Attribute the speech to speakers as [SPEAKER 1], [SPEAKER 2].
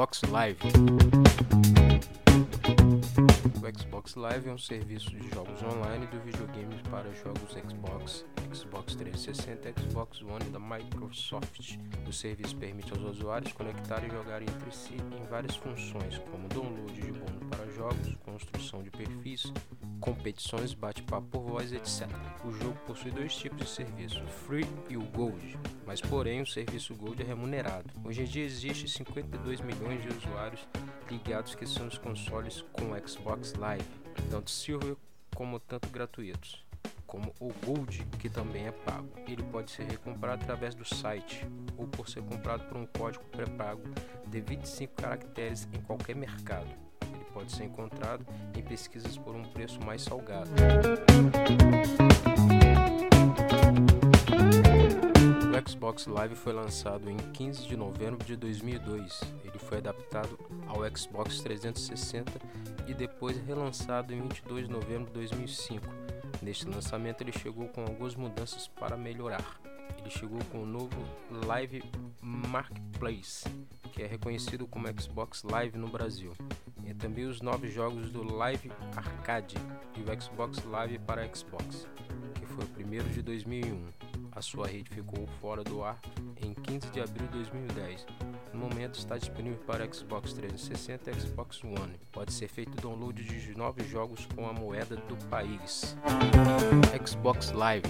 [SPEAKER 1] Xbox Live. O Xbox Live é um serviço de jogos online do videogame para jogos Xbox, Xbox 360 e Xbox One da Microsoft. O serviço permite aos usuários conectar e jogar entre si em várias funções, como download de bônus para jogos, construção de perfis, competições, bate-papo por voz, etc. O jogo possui dois tipos de serviço, o Free e o Gold, mas porém o serviço Gold é remunerado. Hoje em dia existe 52 milhões de usuários ligados que são os consoles com Xbox Live, tanto silver como tanto gratuitos como o Gold, que também é pago. Ele pode ser recomprado através do site ou por ser comprado por um código pré-pago de 25 caracteres em qualquer mercado pode ser encontrado em pesquisas por um preço mais salgado. O Xbox Live foi lançado em 15 de novembro de 2002. Ele foi adaptado ao Xbox 360 e depois relançado em 22 de novembro de 2005. Neste lançamento ele chegou com algumas mudanças para melhorar. Ele chegou com o novo Live Marketplace, que é reconhecido como Xbox Live no Brasil e também os novos jogos do Live Arcade e o Xbox Live para Xbox, que foi o primeiro de 2001. A sua rede ficou fora do ar em 15 de abril de 2010. No momento está disponível para Xbox 360 e Xbox One. Pode ser feito download de novos jogos com a moeda do país. Xbox Live